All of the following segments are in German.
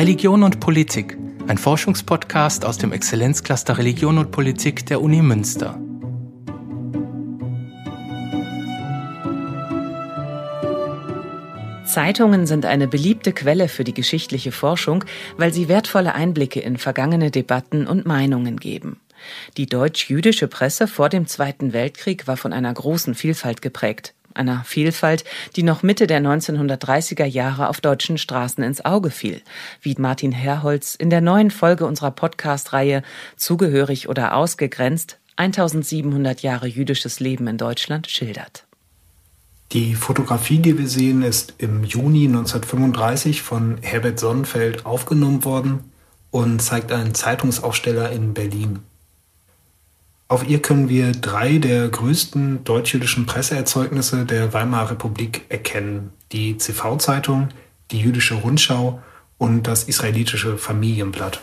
Religion und Politik, ein Forschungspodcast aus dem Exzellenzcluster Religion und Politik der Uni Münster. Zeitungen sind eine beliebte Quelle für die geschichtliche Forschung, weil sie wertvolle Einblicke in vergangene Debatten und Meinungen geben. Die deutsch-jüdische Presse vor dem Zweiten Weltkrieg war von einer großen Vielfalt geprägt einer Vielfalt, die noch Mitte der 1930er Jahre auf deutschen Straßen ins Auge fiel, wie Martin Herholz in der neuen Folge unserer Podcast-Reihe Zugehörig oder ausgegrenzt 1700 Jahre jüdisches Leben in Deutschland schildert. Die Fotografie, die wir sehen, ist im Juni 1935 von Herbert Sonnenfeld aufgenommen worden und zeigt einen Zeitungsaufsteller in Berlin. Auf ihr können wir drei der größten deutsch-jüdischen Presseerzeugnisse der Weimarer Republik erkennen. Die CV-Zeitung, die Jüdische Rundschau und das israelitische Familienblatt.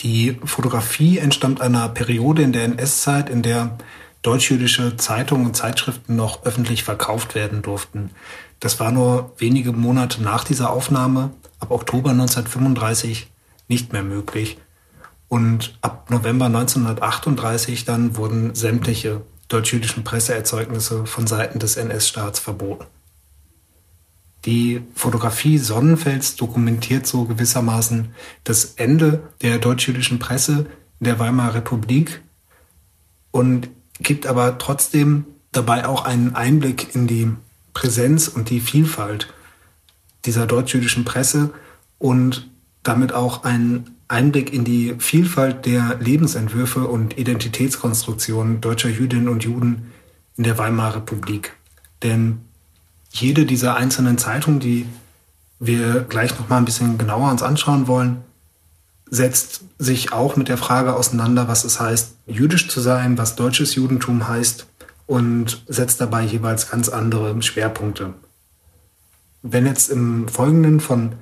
Die Fotografie entstammt einer Periode in der NS-Zeit, in der deutsch-jüdische Zeitungen und Zeitschriften noch öffentlich verkauft werden durften. Das war nur wenige Monate nach dieser Aufnahme, ab Oktober 1935, nicht mehr möglich. Und ab November 1938 dann wurden sämtliche deutsch-jüdischen Presseerzeugnisse von Seiten des NS-Staats verboten. Die Fotografie Sonnenfels dokumentiert so gewissermaßen das Ende der deutsch-jüdischen Presse in der Weimarer Republik und gibt aber trotzdem dabei auch einen Einblick in die Präsenz und die Vielfalt dieser deutsch-jüdischen Presse und damit auch einen Einblick in die Vielfalt der Lebensentwürfe und Identitätskonstruktionen deutscher Jüdinnen und Juden in der Weimarer Republik. Denn jede dieser einzelnen Zeitungen, die wir gleich noch mal ein bisschen genauer uns anschauen wollen, setzt sich auch mit der Frage auseinander, was es heißt, jüdisch zu sein, was deutsches Judentum heißt und setzt dabei jeweils ganz andere Schwerpunkte. Wenn jetzt im Folgenden von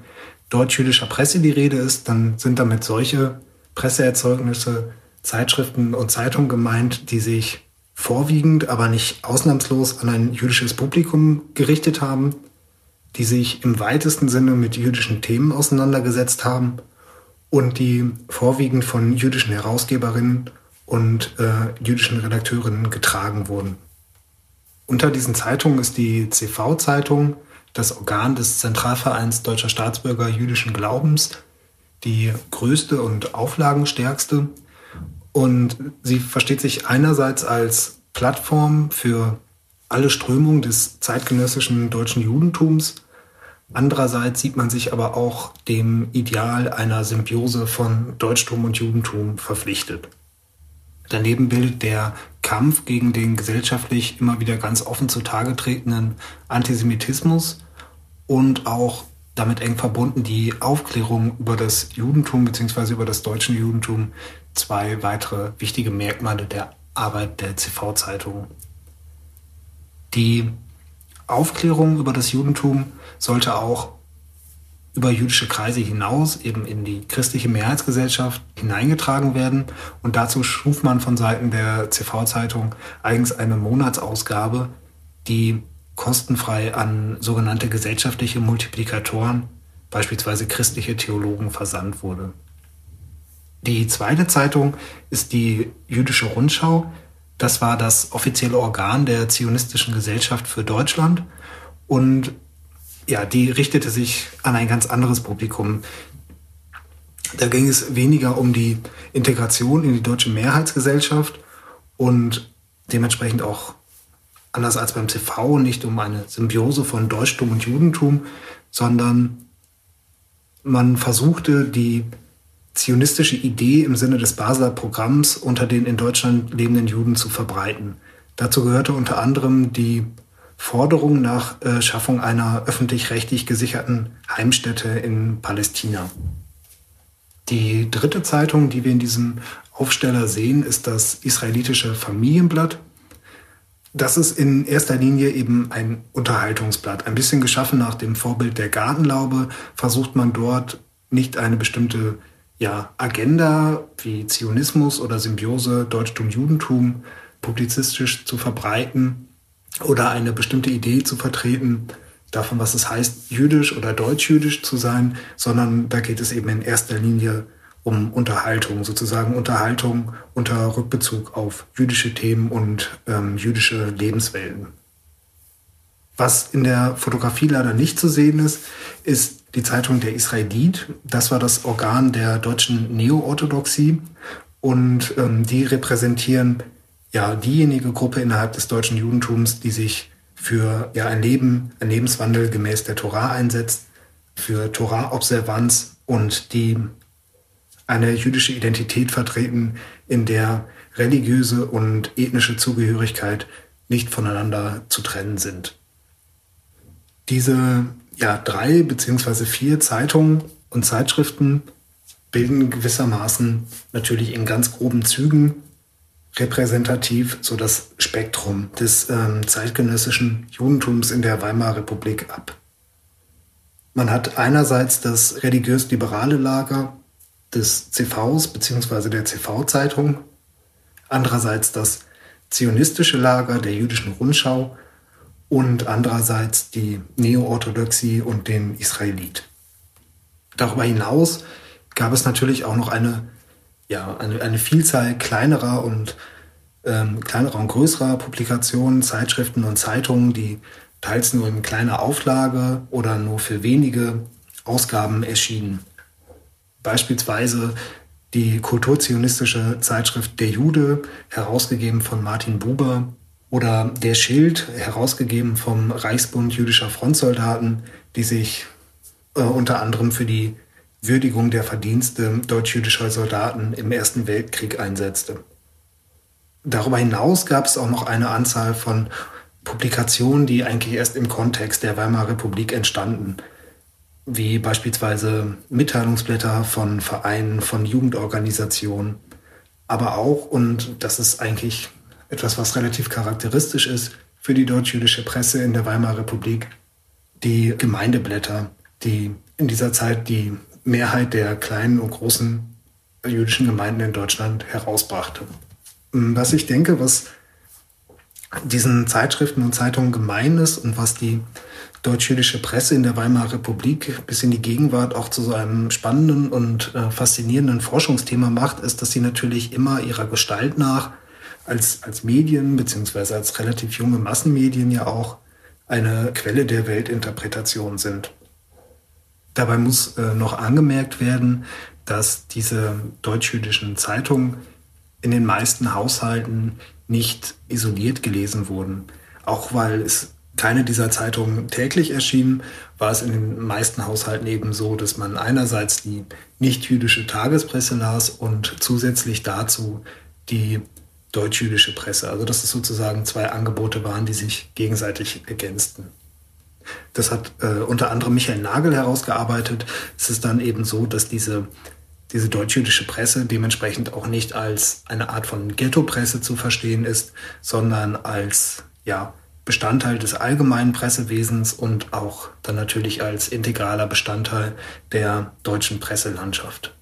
deutsch-jüdischer Presse die Rede ist, dann sind damit solche Presseerzeugnisse, Zeitschriften und Zeitungen gemeint, die sich vorwiegend, aber nicht ausnahmslos an ein jüdisches Publikum gerichtet haben, die sich im weitesten Sinne mit jüdischen Themen auseinandergesetzt haben und die vorwiegend von jüdischen Herausgeberinnen und äh, jüdischen Redakteurinnen getragen wurden. Unter diesen Zeitungen ist die CV-Zeitung, das Organ des Zentralvereins deutscher Staatsbürger jüdischen Glaubens, die größte und auflagenstärkste. Und sie versteht sich einerseits als Plattform für alle Strömungen des zeitgenössischen deutschen Judentums. Andererseits sieht man sich aber auch dem Ideal einer Symbiose von Deutschtum und Judentum verpflichtet. Daneben bildet der Kampf gegen den gesellschaftlich immer wieder ganz offen zutage tretenden Antisemitismus und auch damit eng verbunden die Aufklärung über das Judentum bzw. über das deutsche Judentum zwei weitere wichtige Merkmale der Arbeit der CV-Zeitung. Die Aufklärung über das Judentum sollte auch über jüdische Kreise hinaus eben in die christliche Mehrheitsgesellschaft hineingetragen werden. Und dazu schuf man von Seiten der CV-Zeitung eigens eine Monatsausgabe, die kostenfrei an sogenannte gesellschaftliche Multiplikatoren, beispielsweise christliche Theologen, versandt wurde. Die zweite Zeitung ist die Jüdische Rundschau. Das war das offizielle Organ der Zionistischen Gesellschaft für Deutschland und ja, die richtete sich an ein ganz anderes Publikum. Da ging es weniger um die Integration in die deutsche Mehrheitsgesellschaft und dementsprechend auch anders als beim CV nicht um eine Symbiose von Deutschtum und Judentum, sondern man versuchte die zionistische Idee im Sinne des Basler Programms unter den in Deutschland lebenden Juden zu verbreiten. Dazu gehörte unter anderem die Forderung nach äh, Schaffung einer öffentlich-rechtlich gesicherten Heimstätte in Palästina. Die dritte Zeitung, die wir in diesem Aufsteller sehen, ist das israelitische Familienblatt. Das ist in erster Linie eben ein Unterhaltungsblatt. Ein bisschen geschaffen nach dem Vorbild der Gartenlaube versucht man dort nicht eine bestimmte ja, Agenda wie Zionismus oder Symbiose Deutschtum-Judentum publizistisch zu verbreiten, oder eine bestimmte Idee zu vertreten, davon, was es heißt, jüdisch oder deutsch-jüdisch zu sein, sondern da geht es eben in erster Linie um Unterhaltung, sozusagen Unterhaltung unter Rückbezug auf jüdische Themen und ähm, jüdische Lebenswelten. Was in der Fotografie leider nicht zu sehen ist, ist die Zeitung Der Israelit. Das war das Organ der deutschen Neo-Orthodoxie und ähm, die repräsentieren ja diejenige Gruppe innerhalb des deutschen Judentums, die sich für ja ein Leben, ein Lebenswandel gemäß der Torah einsetzt, für Torah-Observanz und die eine jüdische Identität vertreten, in der religiöse und ethnische Zugehörigkeit nicht voneinander zu trennen sind. Diese ja, drei beziehungsweise vier Zeitungen und Zeitschriften bilden gewissermaßen natürlich in ganz groben Zügen repräsentativ so das Spektrum des ähm, zeitgenössischen Judentums in der Weimarer Republik ab. Man hat einerseits das religiös-liberale Lager des CVs bzw. der CV-Zeitung, andererseits das zionistische Lager der jüdischen Rundschau und andererseits die Neo-Orthodoxie und den Israelit. Darüber hinaus gab es natürlich auch noch eine, ja, eine, eine Vielzahl kleinerer und ähm, kleinerer und größerer Publikationen, Zeitschriften und Zeitungen, die teils nur in kleiner Auflage oder nur für wenige Ausgaben erschienen. Beispielsweise die kulturzionistische Zeitschrift Der Jude, herausgegeben von Martin Buber, oder Der Schild, herausgegeben vom Reichsbund jüdischer Frontsoldaten, die sich äh, unter anderem für die Würdigung der Verdienste deutsch-jüdischer Soldaten im Ersten Weltkrieg einsetzte. Darüber hinaus gab es auch noch eine Anzahl von Publikationen, die eigentlich erst im Kontext der Weimarer Republik entstanden wie beispielsweise Mitteilungsblätter von Vereinen, von Jugendorganisationen, aber auch, und das ist eigentlich etwas, was relativ charakteristisch ist für die deutsch-jüdische Presse in der Weimarer Republik, die Gemeindeblätter, die in dieser Zeit die Mehrheit der kleinen und großen jüdischen Gemeinden in Deutschland herausbrachte. Was ich denke, was diesen Zeitschriften und Zeitungen gemein ist und was die deutsch-jüdische Presse in der Weimarer Republik bis in die Gegenwart auch zu so einem spannenden und äh, faszinierenden Forschungsthema macht, ist, dass sie natürlich immer ihrer Gestalt nach als, als Medien beziehungsweise als relativ junge Massenmedien ja auch eine Quelle der Weltinterpretation sind. Dabei muss äh, noch angemerkt werden, dass diese deutsch-jüdischen Zeitungen in den meisten Haushalten nicht isoliert gelesen wurden. Auch weil es keine dieser Zeitungen täglich erschienen, war es in den meisten Haushalten eben so, dass man einerseits die nicht-jüdische Tagespresse las und zusätzlich dazu die deutsch-jüdische Presse. Also dass es sozusagen zwei Angebote waren, die sich gegenseitig ergänzten. Das hat äh, unter anderem Michael Nagel herausgearbeitet. Es ist dann eben so, dass diese, diese deutsch-jüdische Presse dementsprechend auch nicht als eine Art von Ghetto-Presse zu verstehen ist, sondern als ja, Bestandteil des allgemeinen Pressewesens und auch dann natürlich als integraler Bestandteil der deutschen Presselandschaft.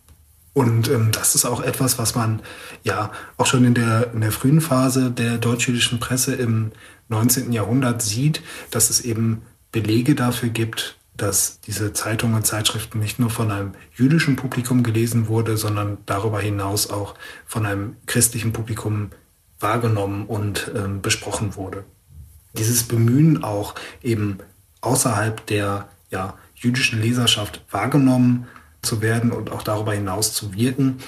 Und ähm, das ist auch etwas, was man ja auch schon in der, in der frühen Phase der deutsch-jüdischen Presse im 19. Jahrhundert sieht, dass es eben Belege dafür gibt, dass diese Zeitungen und Zeitschriften nicht nur von einem jüdischen Publikum gelesen wurde, sondern darüber hinaus auch von einem christlichen Publikum wahrgenommen und ähm, besprochen wurde. Dieses Bemühen auch eben außerhalb der ja, jüdischen Leserschaft wahrgenommen zu werden und auch darüber hinaus zu wirken,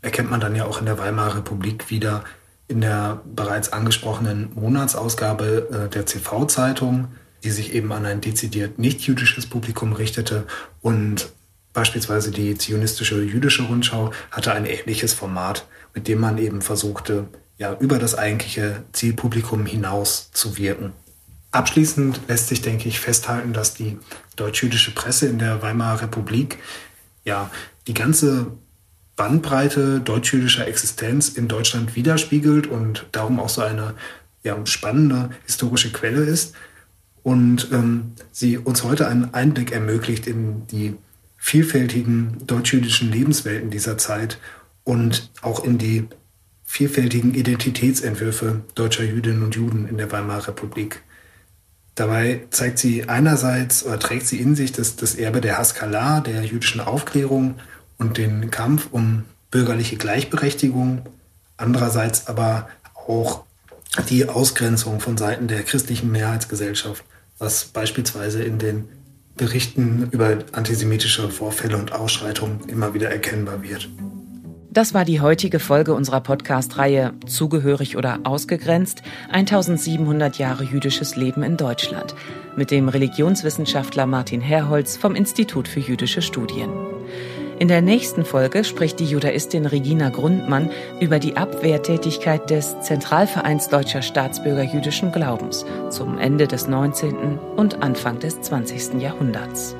erkennt man dann ja auch in der Weimarer Republik wieder in der bereits angesprochenen Monatsausgabe äh, der CV-Zeitung, die sich eben an ein dezidiert nicht-jüdisches Publikum richtete und beispielsweise die zionistische jüdische Rundschau hatte ein ähnliches Format, mit dem man eben versuchte, ja, über das eigentliche Zielpublikum hinaus zu wirken. Abschließend lässt sich, denke ich, festhalten, dass die deutsch-jüdische Presse in der Weimarer Republik ja die ganze Bandbreite deutsch-jüdischer Existenz in Deutschland widerspiegelt und darum auch so eine ja, spannende historische Quelle ist und ähm, sie uns heute einen Einblick ermöglicht in die vielfältigen deutsch-jüdischen Lebenswelten dieser Zeit und auch in die vielfältigen Identitätsentwürfe deutscher Jüdinnen und Juden in der Weimarer Republik. Dabei zeigt sie einerseits oder trägt sie in sich das, das Erbe der Haskalah, der jüdischen Aufklärung und den Kampf um bürgerliche Gleichberechtigung, andererseits aber auch die Ausgrenzung von Seiten der christlichen Mehrheitsgesellschaft, was beispielsweise in den Berichten über antisemitische Vorfälle und Ausschreitungen immer wieder erkennbar wird. Das war die heutige Folge unserer Podcast-Reihe Zugehörig oder ausgegrenzt 1700 Jahre jüdisches Leben in Deutschland mit dem Religionswissenschaftler Martin Herholz vom Institut für jüdische Studien. In der nächsten Folge spricht die Judaistin Regina Grundmann über die Abwehrtätigkeit des Zentralvereins deutscher Staatsbürger jüdischen Glaubens zum Ende des 19. und Anfang des 20. Jahrhunderts.